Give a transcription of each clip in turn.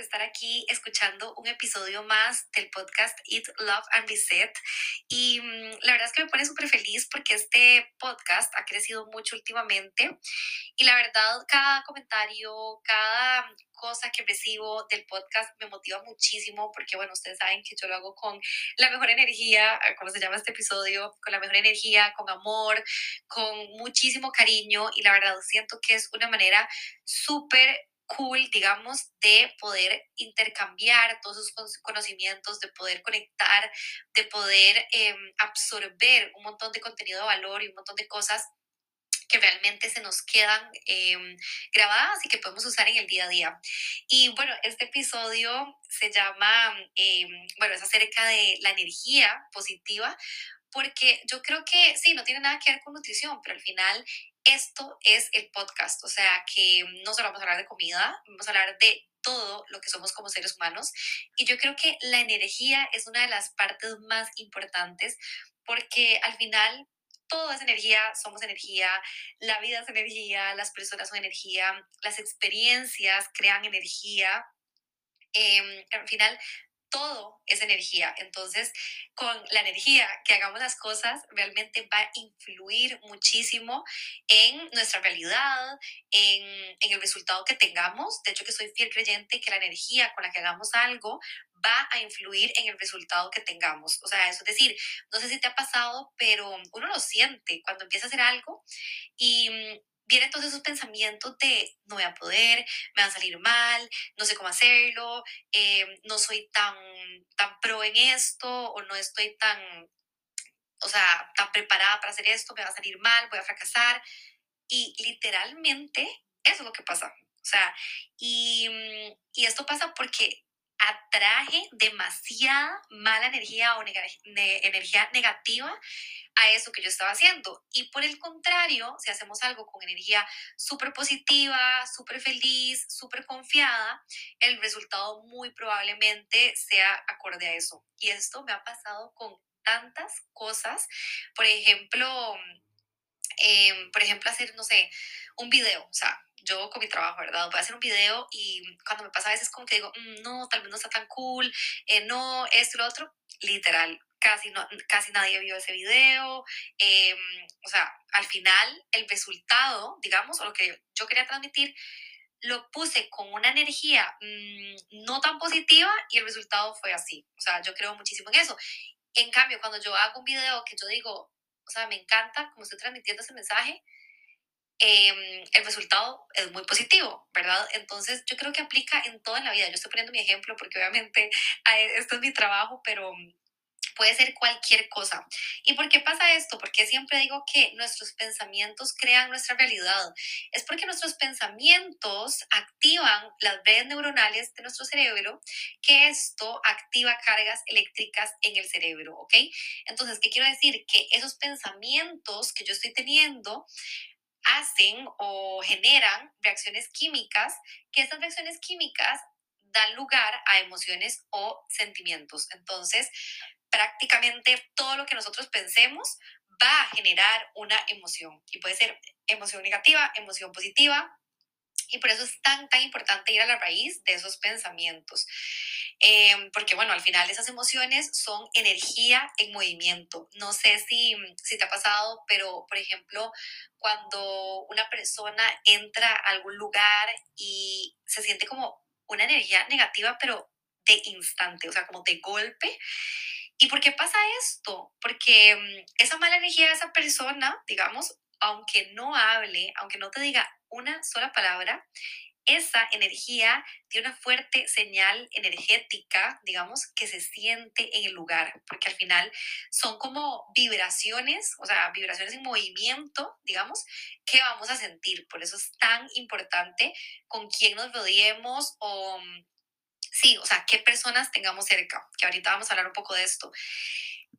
Estar aquí escuchando un episodio más del podcast Eat, Love and Reset. Y mm, la verdad es que me pone súper feliz porque este podcast ha crecido mucho últimamente. Y la verdad, cada comentario, cada cosa que recibo del podcast me motiva muchísimo porque, bueno, ustedes saben que yo lo hago con la mejor energía, como se llama este episodio, con la mejor energía, con amor, con muchísimo cariño y la verdad siento que es una manera súper cool, digamos, de poder intercambiar todos esos conocimientos, de poder conectar, de poder em, absorber un montón de contenido de valor y un montón de cosas que realmente se nos quedan em, grabadas y que podemos usar en el día a día. Y bueno, este episodio se llama, em, bueno, es acerca de la energía positiva, porque yo creo que sí, no tiene nada que ver con nutrición, pero al final esto es el podcast, o sea que no solo vamos a hablar de comida, vamos a hablar de todo lo que somos como seres humanos. Y yo creo que la energía es una de las partes más importantes porque al final todo es energía, somos energía, la vida es energía, las personas son energía, las experiencias crean energía. Eh, al final, todo es energía. Entonces, con la energía que hagamos las cosas, realmente va a influir muchísimo en nuestra realidad, en, el resultado que tengamos. De hecho, que soy fiel creyente que la energía con la que hagamos algo va a influir en el resultado que tengamos. O sea, eso es decir, no sé si te ha pasado, pero uno lo siente cuando empieza a hacer algo y vienen entonces esos pensamientos de no voy a poder, me va a salir mal, no sé cómo hacerlo, eh, no soy tan, tan pro en esto o no estoy tan, o sea, tan preparada para hacer esto, me va a salir mal, voy a fracasar. Y literalmente eso es lo que pasa. O sea, y, y esto pasa porque atraje demasiada mala energía o energía negativa a eso que yo estaba haciendo. Y por el contrario, si hacemos algo con energía súper positiva, súper feliz, súper confiada, el resultado muy probablemente sea acorde a eso. Y esto me ha pasado con tantas cosas. Por ejemplo, em, por ejemplo, hacer, no sé, un video. O sea, yo con mi trabajo, ¿verdad? Voy a hacer un video y cuando me pasa a veces como que digo, mm, no, tal vez no está tan cool, eh, no, esto y lo otro, literal, casi, no, casi nadie vio ese video. Em, o sea, al final el resultado, digamos, o lo que yo quería transmitir, lo puse con una energía mm, no tan positiva y el resultado fue así. O sea, yo creo muchísimo en eso. En cambio, cuando yo hago un video que yo digo, o sea, me encanta como estoy transmitiendo ese mensaje, Em, el resultado es muy positivo, ¿verdad? Entonces yo creo que aplica en toda la vida. Yo estoy poniendo mi ejemplo porque obviamente esto es mi trabajo, pero puede ser cualquier cosa. ¿Y por qué pasa esto? Porque siempre digo que nuestros pensamientos crean nuestra realidad. Es porque nuestros pensamientos activan las redes neuronales de nuestro cerebro, que esto activa cargas eléctricas en el cerebro, ¿ok? Entonces, ¿qué quiero decir? Que esos pensamientos que yo estoy teniendo hacen o generan reacciones químicas, que esas reacciones químicas dan lugar a emociones o sentimientos. Entonces, prácticamente todo lo que nosotros pensemos va a generar una emoción y puede ser emoción negativa, emoción positiva. Y por eso es tan, tan importante ir a la raíz de esos pensamientos. Em, porque bueno, al final esas emociones son energía en movimiento. No sé si, si te ha pasado, pero por ejemplo, cuando una persona entra a algún lugar y se siente como una energía negativa, pero de instante, o sea, como de golpe. ¿Y por qué pasa esto? Porque mm, esa mala energía de esa persona, digamos, aunque no hable, aunque no te diga una sola palabra, esa energía tiene una fuerte señal energética, digamos, que se siente en el lugar, porque al final son como vibraciones, o sea, vibraciones en movimiento, digamos, que vamos a sentir. Por eso es tan importante con quién nos rodeemos o mm, sí, o sea, qué personas tengamos cerca, que ahorita vamos a hablar un poco de esto.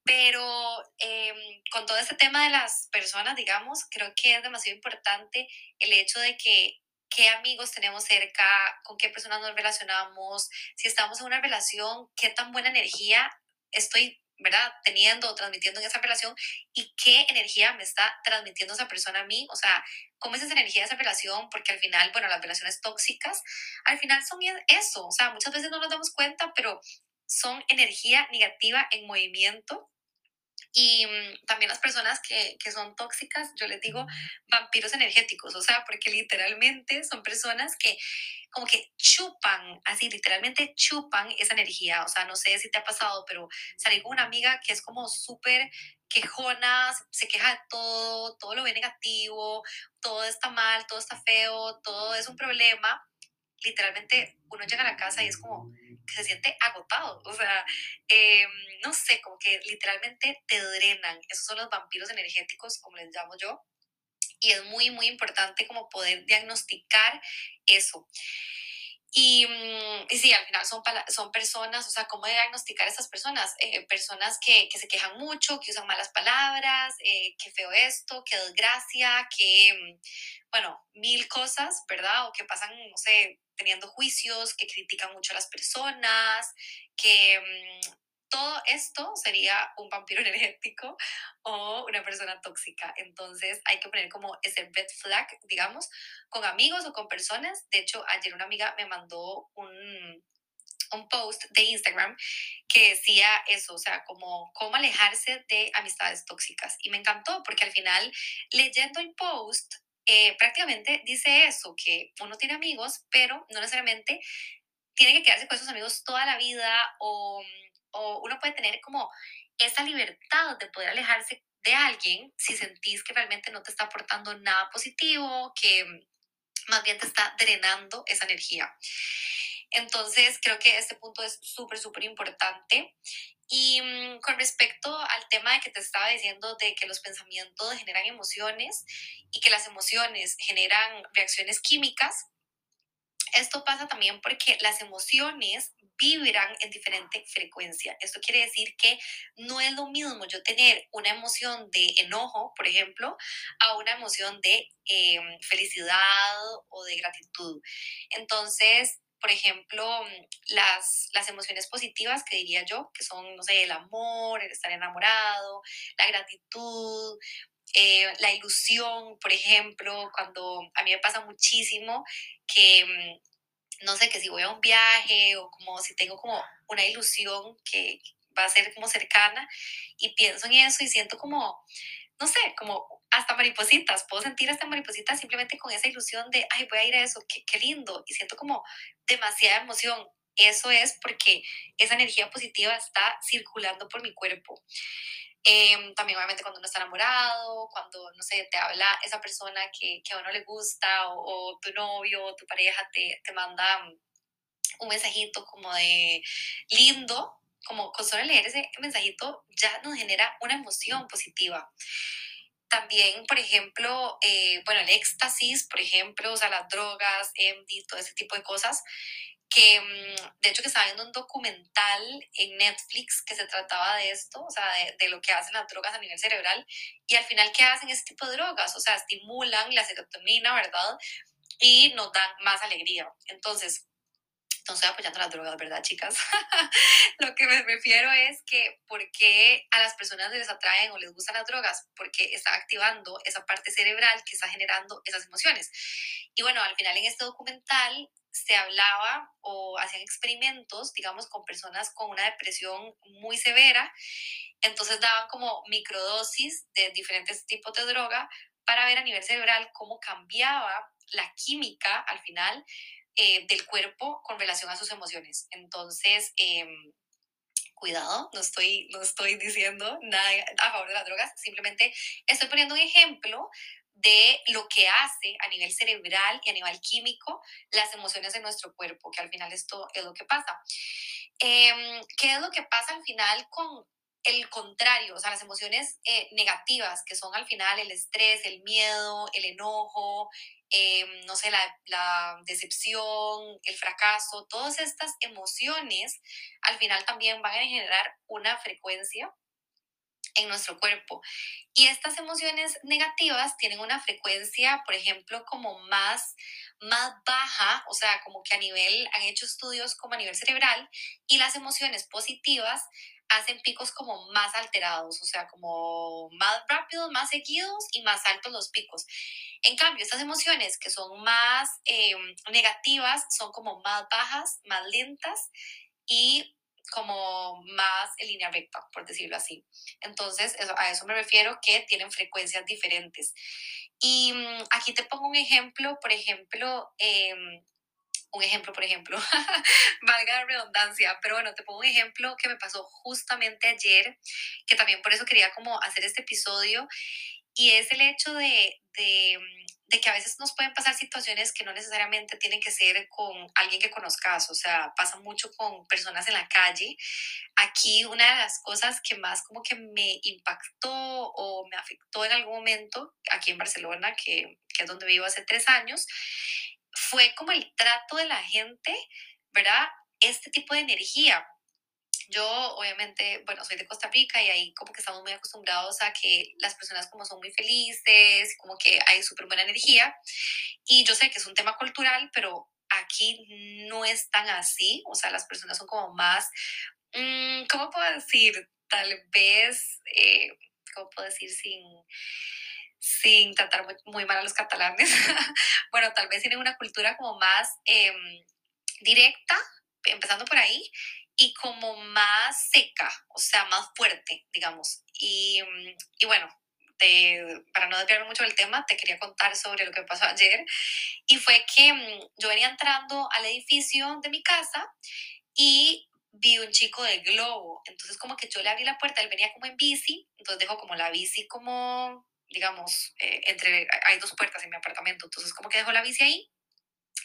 Pero em, con todo este tema de las personas, digamos, creo que es demasiado importante el hecho de que qué amigos tenemos cerca, con qué personas nos relacionamos, si estamos en una relación, qué tan buena energía estoy ¿verdad? Teniendo o transmitiendo en esa relación y qué energía me está transmitiendo esa persona a mí, o sea, cómo es esa energía de esa relación, porque al final, bueno, las relaciones tóxicas, al final son eso, o sea, muchas veces no nos damos cuenta, pero son energía negativa en movimiento y mm, también las personas que, que, son tóxicas, yo les digo vampiros energéticos, o sea, porque literalmente son personas que como que chupan, así literalmente chupan esa energía. O sea, no sé si te ha pasado, pero salí con una amiga que es como súper quejona, se queja de todo, todo lo ve negativo, todo está mal, todo está feo, todo es un problema. Literalmente uno llega a la casa y es como que se siente agotado, o sea, em, no sé, como que literalmente te drenan. Esos son los vampiros energéticos, como les llamo yo y es muy, muy importante como poder diagnosticar eso. Y, mm, y, sí, al final son, son personas, o sea, ¿cómo diagnosticar a esas personas? Eh, personas que, que, se quejan mucho, que usan malas palabras, eh, que feo esto, que desgracia, que, mm, bueno, mil cosas, ¿verdad? O que pasan, no sé, teniendo juicios, que critican mucho a las personas, que mm, todo esto sería un vampiro energético o una persona tóxica. Entonces hay que poner como ese red flag, digamos, con amigos o con personas. De hecho, ayer una amiga me mandó un, un post de Instagram que decía eso, o sea, como cómo alejarse de amistades tóxicas. Y me encantó porque al final, leyendo el post, eh, prácticamente dice eso, que uno tiene amigos, pero no necesariamente tiene que quedarse con esos amigos toda la vida o o uno puede tener como esa libertad de poder alejarse de alguien si sentís que realmente no te está aportando nada positivo, que más bien te está drenando esa energía. Entonces, creo que este punto es súper, súper importante. Y mm, con respecto al tema de que te estaba diciendo de que los pensamientos generan emociones y que las emociones generan reacciones químicas, esto pasa también porque las emociones vibran en diferente frecuencia. Esto quiere decir que no es lo mismo yo tener una emoción de enojo, por ejemplo, a una emoción de em, felicidad o de gratitud. Entonces, por ejemplo, las, las emociones positivas que diría yo, que son, no sé, el amor, el estar enamorado, la gratitud, eh, la ilusión, por ejemplo, cuando a mí me pasa muchísimo que em, no sé, que si voy a un viaje o como si tengo como una ilusión que va a ser como cercana y pienso en eso y siento como, no sé, como hasta maripositas, puedo sentir hasta maripositas simplemente con esa ilusión de, ay, voy a ir a eso, qué, qué lindo, y siento como demasiada emoción. Eso es porque esa energía positiva está circulando por mi cuerpo. Em, también obviamente cuando uno está enamorado, cuando, no sé, te habla esa persona que, que a uno le gusta o, tu novio o tu pareja te, te manda un mensajito como de lindo, como con solo leer ese mensajito ya nos genera una emoción positiva. También, por ejemplo, eh, bueno, el éxtasis, por ejemplo, o sea, las drogas, MD, todo ese tipo de cosas, que mm, de hecho que estaba viendo un documental en Netflix que se trataba de esto, o sea, de, lo que hacen las drogas a nivel cerebral y al final qué hacen este tipo de drogas, o sea, estimulan la serotonina, ¿verdad? Y nos dan más alegría. Entonces, no estoy apoyando las drogas, ¿verdad, chicas? Lo que me refiero es que por qué a las personas les atraen o les gustan las drogas, porque está activando esa parte cerebral que está generando esas emociones. Y bueno, al final en este documental se hablaba o hacían experimentos, digamos, con personas con una depresión muy severa. Entonces daban como microdosis de diferentes tipos de droga para ver a nivel cerebral cómo cambiaba la química al final eh, del cuerpo con relación a sus emociones. Entonces, em, cuidado, no estoy, no estoy diciendo nada a favor de las drogas, simplemente estoy poniendo un ejemplo de lo que hace a nivel cerebral y a nivel químico las emociones de nuestro cuerpo, que al final esto es lo que pasa. Em, ¿Qué es lo que pasa al final con, el contrario, o sea, las emociones eh, negativas, que son al final el estrés, el miedo, el enojo, em, no sé, la, la, decepción, el fracaso, todas estas emociones al final también van a generar una frecuencia en nuestro cuerpo. Y estas emociones negativas tienen una frecuencia, por ejemplo, como más, más baja, o sea, como que a nivel, han hecho estudios como a nivel cerebral, y las emociones positivas hacen picos como más alterados, o sea, como más rápidos, más seguidos y más altos los picos. En cambio, estas emociones que son más eh, negativas son como más bajas, más lentas y como más en línea recta, por decirlo así. Entonces, a eso me refiero que tienen frecuencias diferentes. Y mm, aquí te pongo un ejemplo, por ejemplo, em, un ejemplo, por ejemplo, valga la redundancia, pero bueno, te pongo un ejemplo que me pasó justamente ayer, que también por eso quería como hacer este episodio, y es el hecho de, mm, de que a veces nos pueden pasar situaciones que no necesariamente tienen que ser con alguien que conozcas, o sea, pasa mucho con personas en la calle. Aquí una de las cosas que más como que me impactó o me afectó en algún momento, aquí en Barcelona, que, que es donde vivo hace tres años, fue como el trato de la gente, ¿verdad? Este tipo de energía, yo obviamente, bueno, soy de Costa Rica y ahí como que estamos muy acostumbrados a que las personas como son muy felices, como que hay súper buena energía. Y yo sé que es un tema cultural, pero aquí no es tan así. O sea, las personas son como más, mmm, ¿cómo puedo decir? Tal vez, eh, ¿cómo puedo decir sin sin tratar muy, mal a los catalanes. bueno, tal vez tienen una cultura como más em, directa, empezando por ahí, y como más seca, o sea, más fuerte, digamos. Y, y bueno, te, para no desviarme mucho del tema, te quería contar sobre lo que pasó ayer. Y fue que mm, yo venía entrando al edificio de mi casa y vi un chico de globo. Entonces como que yo le abrí la puerta, él venía como en bici, entonces dejo como la bici como, digamos, eh, entre, hay dos puertas en mi apartamento, entonces como que dejo la bici ahí.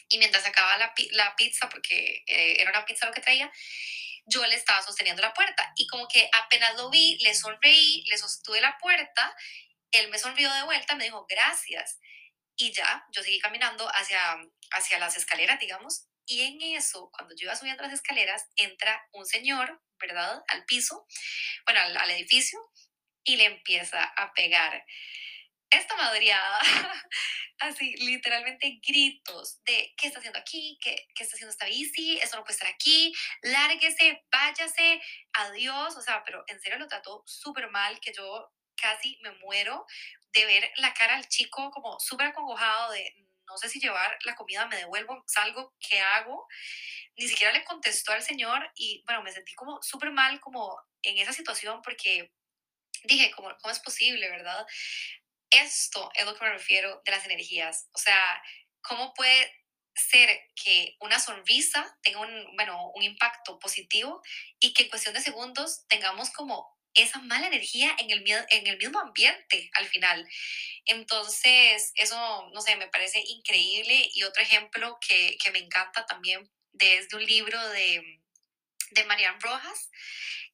Y mientras sacaba la, la pizza, porque eh, era una pizza lo que traía, yo le estaba sosteniendo la puerta y como que apenas lo vi, le sonreí, le sostuve la puerta, él me sonrió de vuelta, me dijo gracias y ya, yo seguí caminando hacia, hacia las escaleras, digamos, y en eso, cuando yo iba subiendo las escaleras, entra un señor, ¿verdad?, al piso, bueno, al, al edificio, y le empieza a pegar. Esta madriada, así literalmente gritos de qué está haciendo aquí, qué, qué está haciendo esta bici, eso no puede estar aquí, lárguese, váyase, adiós, o sea, pero en serio lo trató súper mal, que yo casi me muero de ver la cara al chico como súper acongojado de no sé si llevar la comida, me devuelvo, salgo, ¿qué hago? Ni siquiera le contestó al señor y bueno, me sentí como súper mal como en esa situación porque dije, ¿cómo, ¿cómo es posible, verdad? Esto es lo que me refiero de las energías. O sea, ¿cómo puede ser que una sonrisa tenga un, bueno, un impacto positivo y que en cuestión de segundos tengamos como esa mala energía en el, en el mismo ambiente al final. Entonces, eso, no sé, me parece increíble. Y otro ejemplo que, que me encanta también desde un libro de, de Marian Rojas,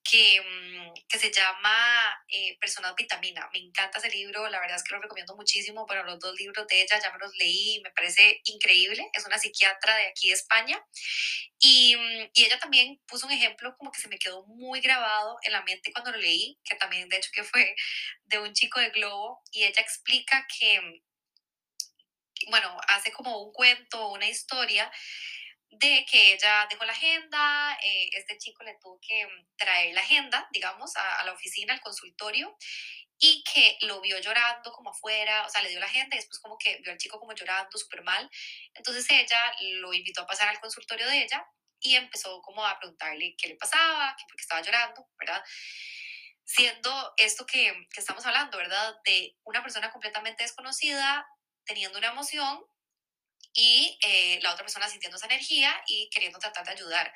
que, mm, que se llama eh, Personas Vitamina. Me encanta ese libro, la verdad es que lo recomiendo muchísimo, pero los dos libros de ella ya me los leí, me parece increíble, es una psiquiatra de aquí de España y, mm, y, ella también puso un ejemplo como que se me quedó muy grabado en la mente cuando lo leí, que también de hecho que fue de un chico de Globo y ella explica que, mm, bueno, hace como un cuento, una historia de que ella dejó la agenda, eh, este chico le tuvo que mm, traer la agenda, digamos, a, la oficina, al consultorio, y que lo vio llorando como afuera, o sea, le dio la agenda y después como que vio al chico como llorando súper mal. Entonces ella lo invitó a pasar al consultorio de ella y empezó como a preguntarle qué le pasaba, que por qué estaba llorando, ¿verdad? Siendo esto que, que estamos hablando, ¿verdad? De una persona completamente desconocida teniendo una emoción y eh, la otra persona sintiendo esa energía y queriendo tratar de ayudar.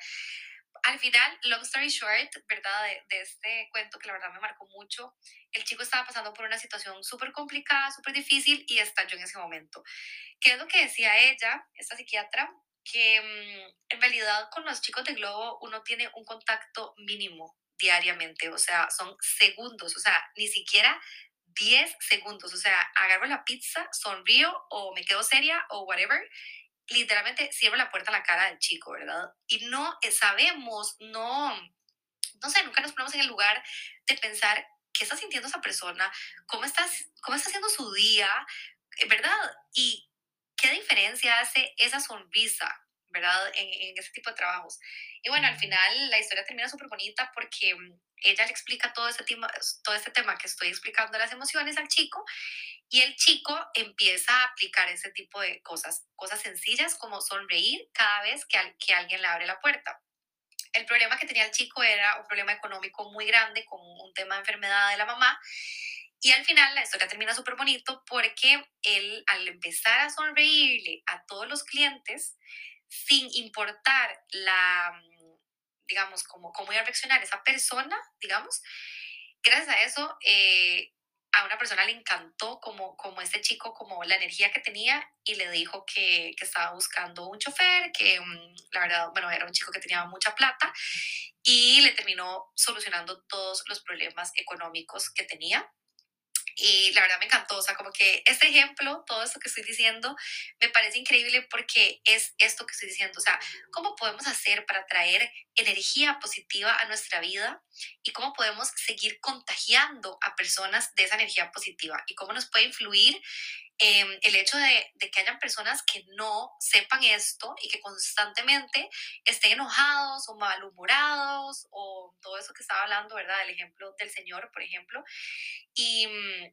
Al final, long story short, ¿verdad? De, este cuento que la verdad me marcó mucho, el chico estaba pasando por una situación súper complicada, súper difícil y estalló en ese momento. ¿Qué es lo que decía ella, esta psiquiatra? Que mm, en realidad con los chicos de Globo uno tiene un contacto mínimo diariamente, o sea, son segundos, o sea, ni siquiera 10 segundos, o sea, agarro la pizza, sonrío o me quedo seria o whatever, literalmente cierro la puerta a la cara del chico, ¿verdad? Y no eh, sabemos, no, no sé, nunca nos ponemos en el lugar de pensar qué está sintiendo esa persona, cómo, estás, cómo está haciendo su día, eh, ¿verdad? Y qué diferencia hace esa sonrisa, ¿verdad? En, en ese tipo de trabajos. Y bueno, al final la historia termina súper bonita porque mm, ella le explica todo, ese tema, todo este tema que estoy explicando, las emociones al chico, y el chico empieza a aplicar ese tipo de cosas, cosas sencillas como sonreír cada vez que, que alguien le abre la puerta. El problema que tenía el chico era un problema económico muy grande con un tema de enfermedad de la mamá. Y al final la historia termina súper bonito porque él al empezar a sonreírle a todos los clientes, sin importar la, digamos, cómo, cómo iba a reaccionar esa persona, digamos, gracias a eso, eh, a una persona le encantó como, como este chico, como la energía que tenía y le dijo que, que estaba buscando un chofer, que mm, la verdad, bueno, era un chico que tenía mucha plata y le terminó solucionando todos los problemas económicos que tenía. Y la verdad me encantó, o sea, como que este ejemplo, todo esto que estoy diciendo, me parece increíble porque es esto que estoy diciendo, o sea, cómo podemos hacer para traer energía positiva a nuestra vida y cómo podemos seguir contagiando a personas de esa energía positiva y cómo nos puede influir eh, el hecho de, de, que hayan personas que no sepan esto y que constantemente estén enojados o malhumorados o todo eso que estaba hablando, ¿verdad? El ejemplo del Señor, por ejemplo. Y, mm,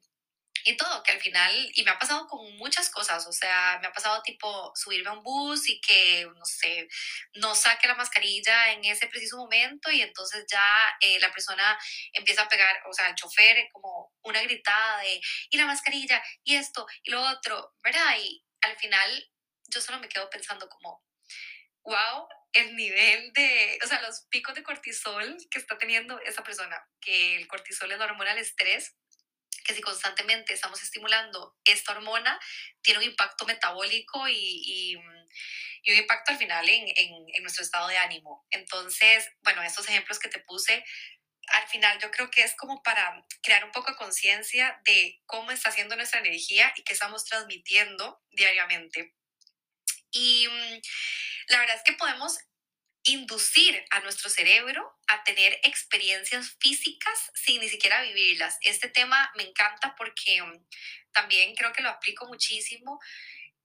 y todo, que al final, y me ha pasado con muchas cosas, o sea, me ha pasado tipo subirme a un bus y que, no sé, no saque la mascarilla en ese preciso momento y entonces ya eh, la persona empieza a pegar, o sea, el chofer como una gritada de, y la mascarilla, y esto, y lo otro, ¿verdad? Y al final yo solo me quedo pensando como, wow, el nivel de, o sea, los picos de cortisol que está teniendo esa persona, que el cortisol es la hormona del estrés que si constantemente estamos estimulando esta hormona, tiene un impacto metabólico y, y, un impacto al final en, en, nuestro estado de ánimo. Entonces, bueno, estos ejemplos que te puse, al final yo creo que es como para crear un poco de conciencia de cómo está haciendo nuestra energía y qué estamos transmitiendo diariamente. Y mm, la verdad es que podemos inducir a nuestro cerebro a tener experiencias físicas sin ni siquiera vivirlas. Este tema me encanta porque mm, también creo que lo aplico muchísimo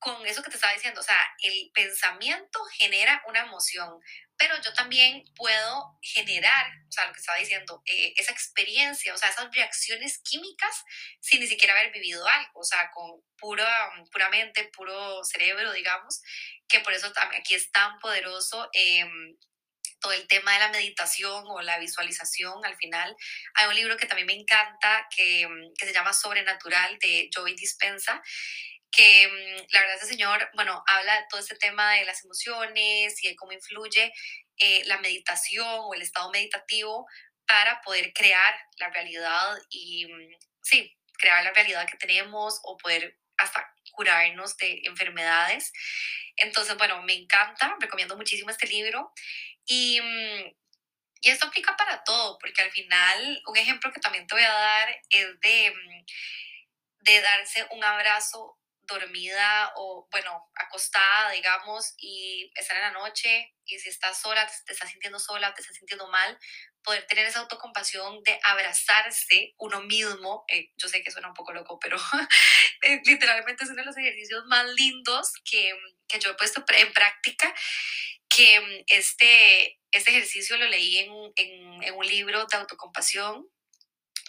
con eso que te estaba diciendo, o sea, el pensamiento genera una emoción, pero yo también puedo generar, o sea, lo que estaba diciendo, eh, esa experiencia, o sea, esas reacciones químicas sin ni siquiera haber vivido algo, o sea, con pura, puramente, puro cerebro, digamos, que por eso también aquí es tan poderoso. Em, todo el tema de la meditación o la visualización al final. Hay un libro que también me encanta que, que se llama Sobrenatural de Joey Dispensa que mm, la verdad ese señor, bueno, habla de todo este tema de las emociones y de cómo influye eh, la meditación o el estado meditativo para poder crear la realidad y, mm, sí, crear la realidad que tenemos o poder hasta curarnos de enfermedades. Entonces, bueno, me encanta, recomiendo muchísimo este libro y, mm, y esto aplica para todo, porque al final un ejemplo que también te voy a dar es de, de darse un abrazo dormida o, bueno, acostada, digamos, y estar en la noche, y si estás sola, te estás sintiendo sola, te estás sintiendo mal, poder tener esa autocompasión de abrazarse uno mismo, eh, yo sé que suena un poco loco, pero eh, literalmente es uno de los ejercicios más lindos que, que yo he puesto en práctica, que mm, este, este ejercicio lo leí en, en, en un libro de autocompasión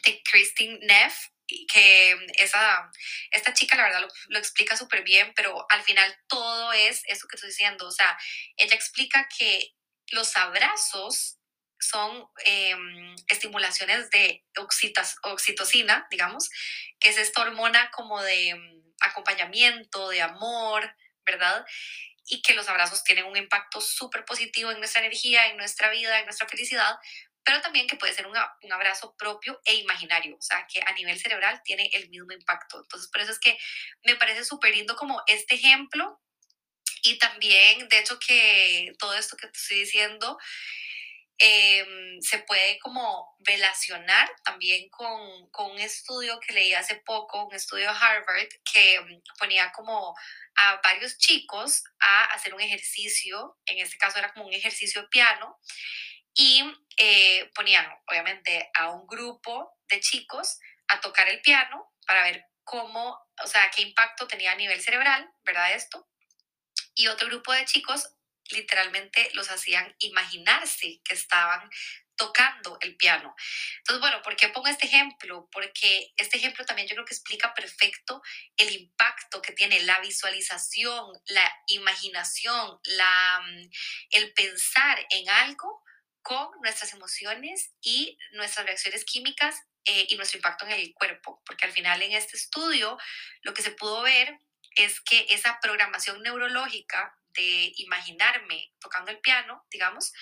de Christine Neff, que esa, esta chica la verdad lo, explica súper bien, pero al final todo es eso que estoy diciendo, o sea, ella explica que los abrazos son em, estimulaciones de oxitas, oxitocina, digamos, que es esta hormona como de em, acompañamiento, de amor, ¿verdad? Y que los abrazos tienen un impacto súper positivo en nuestra energía, en nuestra vida, en nuestra felicidad, pero también que puede ser un, un, abrazo propio e imaginario, o sea, que a nivel cerebral tiene el mismo impacto. Entonces, por eso es que me parece súper lindo como este ejemplo y también, de hecho, que todo esto que te estoy diciendo Em, se puede como relacionar también con, con, un estudio que leí hace poco, un estudio de Harvard, que mm, ponía como a varios chicos a hacer un ejercicio, en este caso era como un ejercicio piano, y eh, ponían obviamente a un grupo de chicos a tocar el piano para ver cómo, o sea, qué impacto tenía a nivel cerebral, ¿verdad? Esto. Y otro grupo de chicos literalmente los hacían imaginarse que estaban tocando el piano. Entonces, bueno, ¿por qué pongo este ejemplo? Porque este ejemplo también yo creo que explica perfecto el impacto que tiene la visualización, la imaginación, la, mm, el pensar en algo con nuestras emociones y nuestras reacciones químicas eh, y nuestro impacto en el cuerpo, porque al final en este estudio lo que se pudo ver es que esa programación neurológica de imaginarme tocando el piano, digamos,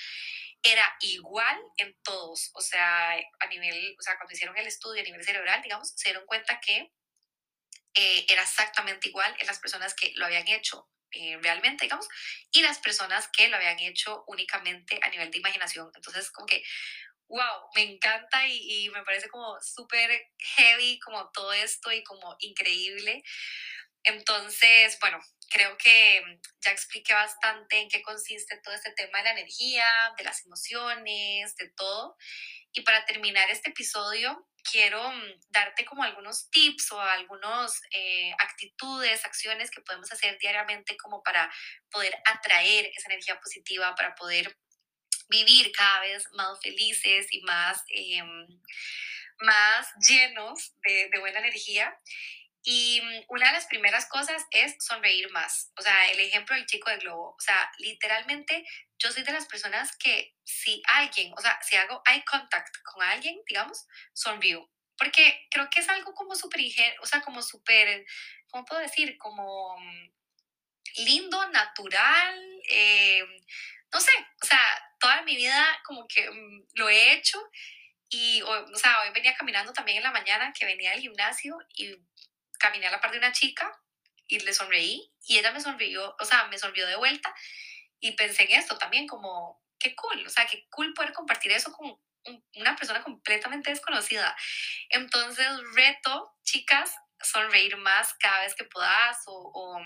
era igual en todos. O sea, a nivel, o sea, cuando hicieron el estudio a nivel cerebral, digamos, se dieron cuenta que eh, era exactamente igual en las personas que lo habían hecho eh, realmente, digamos, y las personas que lo habían hecho únicamente a nivel de imaginación. Entonces, como que, wow, me encanta y, y me parece como súper heavy como todo esto y como increíble. Entonces, bueno, creo que mm, ya expliqué bastante en qué consiste todo este tema de la energía, de las emociones, de todo. Y para terminar este episodio, quiero mm, darte como algunos tips o algunas eh, actitudes, acciones que podemos hacer diariamente como para poder atraer esa energía positiva, para poder vivir cada vez más felices y más, em, más llenos de, de buena energía. Y mm, una de las primeras cosas es sonreír más. O sea, el ejemplo del chico de globo. O sea, literalmente yo soy de las personas que si alguien, o sea, si hago eye contact con alguien, digamos, sonrío. Porque creo que es algo como súper, o sea, como súper, ¿cómo puedo decir? Como mm, lindo, natural, eh, no sé, o sea, toda mi vida como que mm, lo he hecho y, o, o sea, hoy venía caminando también en la mañana que venía del gimnasio y caminé a la par de una chica y le sonreí y ella me sonrió, o sea, me sonrió de vuelta y pensé en esto también como, qué cool, o sea, qué cool poder compartir eso con una persona completamente desconocida. Entonces, reto, chicas, sonreír más cada vez que puedas o, o,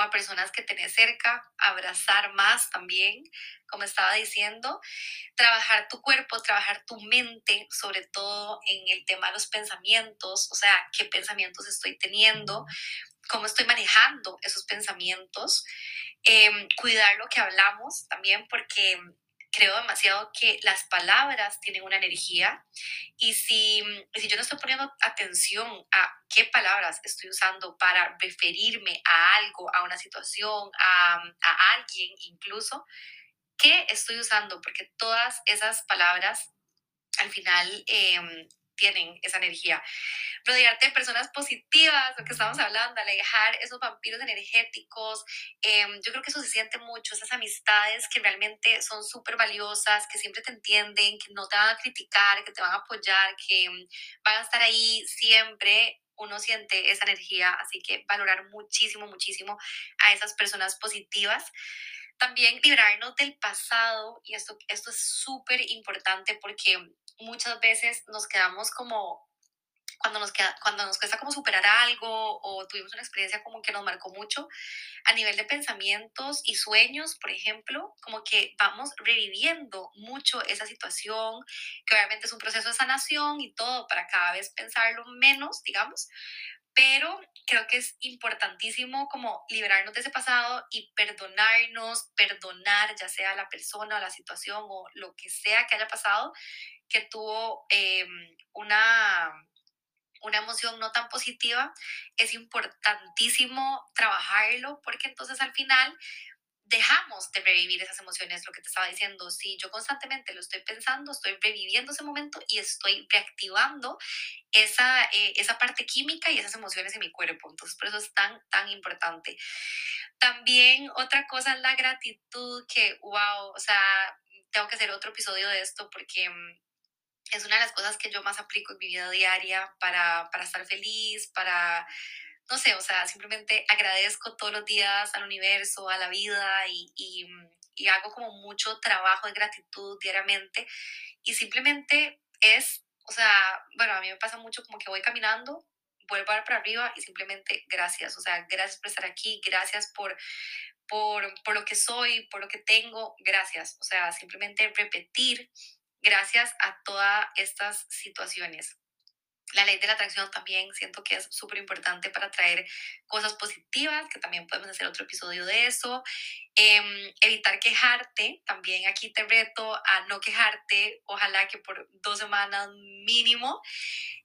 a personas que tenés cerca, abrazar más también, como estaba diciendo, trabajar tu cuerpo, trabajar tu mente, sobre todo en el tema de los pensamientos, o sea, qué pensamientos estoy teniendo, cómo estoy manejando esos pensamientos, eh, cuidar lo que hablamos también, porque creo demasiado que las palabras tienen una energía y si, si yo no estoy poniendo atención a qué palabras estoy usando para referirme a algo, a una situación, a, a alguien incluso, ¿qué estoy usando? Porque todas esas palabras al final eh, tienen esa energía. Rodearte de personas positivas, lo que estamos hablando, alejar esos vampiros energéticos. Eh, yo creo que eso se siente mucho, esas amistades que realmente son súper valiosas, que siempre te entienden, que no te van a criticar, que te van a apoyar, que mm, van a estar ahí siempre. Uno siente esa energía, así que valorar muchísimo, muchísimo a esas personas positivas. También librarnos del pasado, y esto, esto es súper importante porque muchas veces nos quedamos como cuando nos, queda, cuando nos cuesta como superar algo o tuvimos una experiencia como que nos marcó mucho a nivel de pensamientos y sueños, por ejemplo, como que vamos reviviendo mucho esa situación, que obviamente es un proceso de sanación y todo para cada vez pensarlo menos, digamos, pero creo que es importantísimo como liberarnos de ese pasado y perdonarnos, perdonar ya sea la persona o la situación o lo que sea que haya pasado que tuvo eh, una, una emoción no tan positiva, es importantísimo trabajarlo porque entonces al final dejamos de revivir esas emociones, lo que te estaba diciendo, si yo constantemente lo estoy pensando, estoy reviviendo ese momento y estoy reactivando esa, eh, esa parte química y esas emociones en mi cuerpo. Entonces, por eso es tan, tan importante. También otra cosa es la gratitud, que, wow, o sea, tengo que hacer otro episodio de esto porque mm, es una de las cosas que yo más aplico en mi vida diaria para, para estar feliz, para no sé, o sea, simplemente agradezco todos los días al universo, a la vida y, y, y hago como mucho trabajo de gratitud diariamente. Y simplemente es, o sea, bueno, a mí me pasa mucho como que voy caminando, vuelvo a ver para arriba y simplemente gracias, o sea, gracias por estar aquí, gracias por, por, por lo que soy, por lo que tengo, gracias, o sea, simplemente repetir gracias a todas estas situaciones. La ley de la atracción también siento que es súper importante para traer cosas positivas, que también podemos hacer otro episodio de eso. Em, evitar quejarte, también aquí te reto a no quejarte, ojalá que por dos semanas mínimo.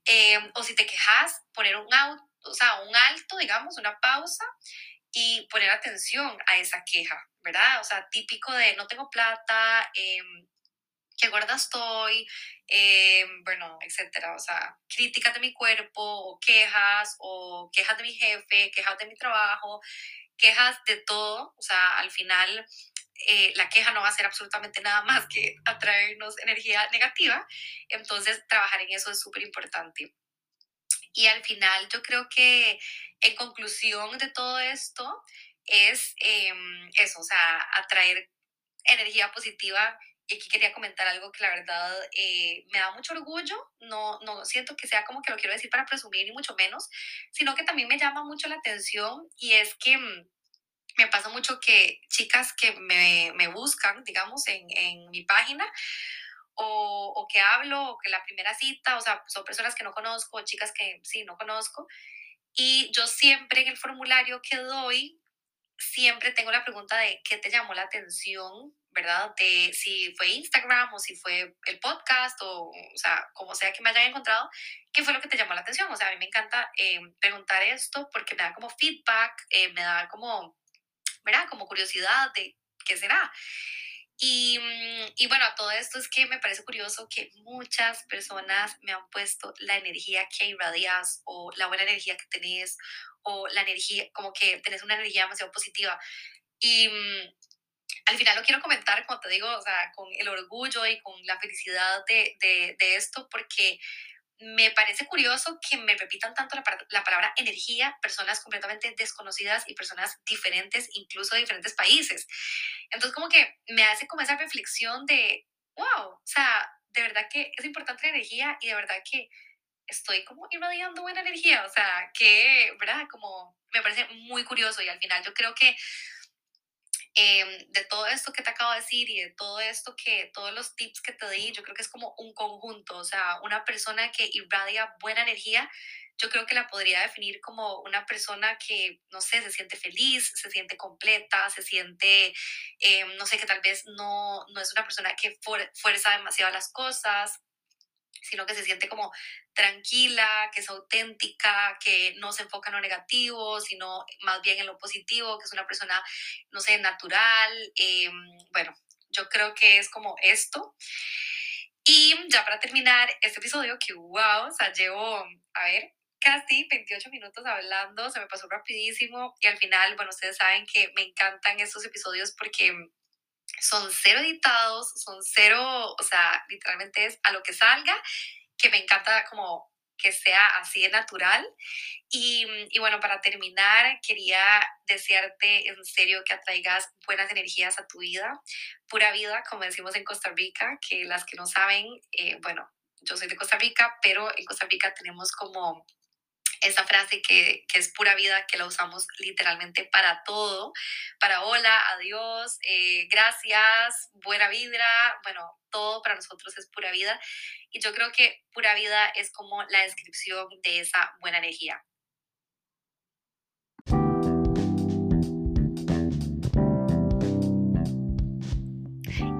Em, o si te quejas, poner un, out, o sea, un alto, digamos, una pausa y poner atención a esa queja, ¿verdad? O sea, típico de no tengo plata, eh, qué gorda estoy, eh, bueno, etcétera. O sea, críticas de mi cuerpo, o quejas, o quejas de mi jefe, quejas de mi trabajo, quejas de todo. O sea, al final eh, la queja no va a ser absolutamente nada más que atraernos energía negativa. Entonces, trabajar en eso es súper importante. Y al final, yo creo que en conclusión de todo esto es em, eso, o sea, atraer energía positiva y aquí quería comentar algo que la verdad eh, me da mucho orgullo, no, no siento que sea como que lo quiero decir para presumir ni mucho menos, sino que también me llama mucho la atención y es que mm, me pasa mucho que chicas que me, me buscan, digamos, en, en mi página, o, o, que hablo, o que la primera cita, o sea, son personas que no conozco, chicas que sí, no conozco, y yo siempre en el formulario que doy, siempre tengo la pregunta de qué te llamó la atención ¿verdad? De si fue Instagram o si fue el podcast o, o sea, como sea que me hayan encontrado, ¿qué fue lo que te llamó la atención? O sea, a mí me encanta eh, preguntar esto porque me da como feedback, eh, me da como, ¿verdad? Como curiosidad de qué será. Y, mm, y, bueno, todo esto es que me parece curioso que muchas personas me han puesto la energía que irradias o la buena energía que tenés o la energía, como que tenés una energía demasiado positiva. Y, mm, al final lo quiero comentar, como te digo, o sea, con el orgullo y con la felicidad de, de, de esto, porque me parece curioso que me repitan tanto la, la, palabra energía personas completamente desconocidas y personas diferentes, incluso de diferentes países. Entonces, como que me hace como esa reflexión de, wow, o sea, de verdad que es importante la energía y de verdad que estoy como irradiando buena energía, o sea, que, ¿verdad? Como me parece muy curioso y al final yo creo que eh, de todo esto que te acabo de decir y de todo esto que, todos los tips que te di, yo creo que es como un conjunto, o sea, una persona que irradia buena energía, yo creo que la podría definir como una persona que, no sé, se siente feliz, se siente completa, se siente, eh, no sé, que tal vez no, no es una persona que fuerza demasiado las cosas, sino que se siente como tranquila, que es auténtica, que no se enfoca en lo negativo, sino más bien en lo positivo, que es una persona, no sé, natural. Em, bueno, yo creo que es como esto. Y ya para terminar este episodio, que wow, o sea, llevo, a ver, casi 28 minutos hablando, se me pasó rapidísimo y al final, bueno, ustedes saben que me encantan estos episodios porque son cero editados, son cero, o sea, literalmente es a lo que salga, que me encanta como que sea así de natural. Y, y, bueno, para terminar, quería desearte en serio que atraigas buenas energías a tu vida, pura vida, como decimos en Costa Rica, que las que no saben, eh, bueno, yo soy de Costa Rica, pero en Costa Rica tenemos como esa frase que, que, es pura vida, que la usamos literalmente para todo, para hola, adiós, eh, gracias, buena vibra, bueno, todo para nosotros es pura vida. Y yo creo que pura vida es como la descripción de esa buena energía.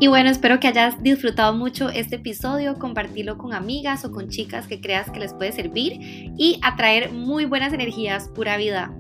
Y bueno, espero que hayas disfrutado mucho este episodio, compartirlo con amigas o con chicas que creas que les puede servir y atraer muy buenas energías, pura vida.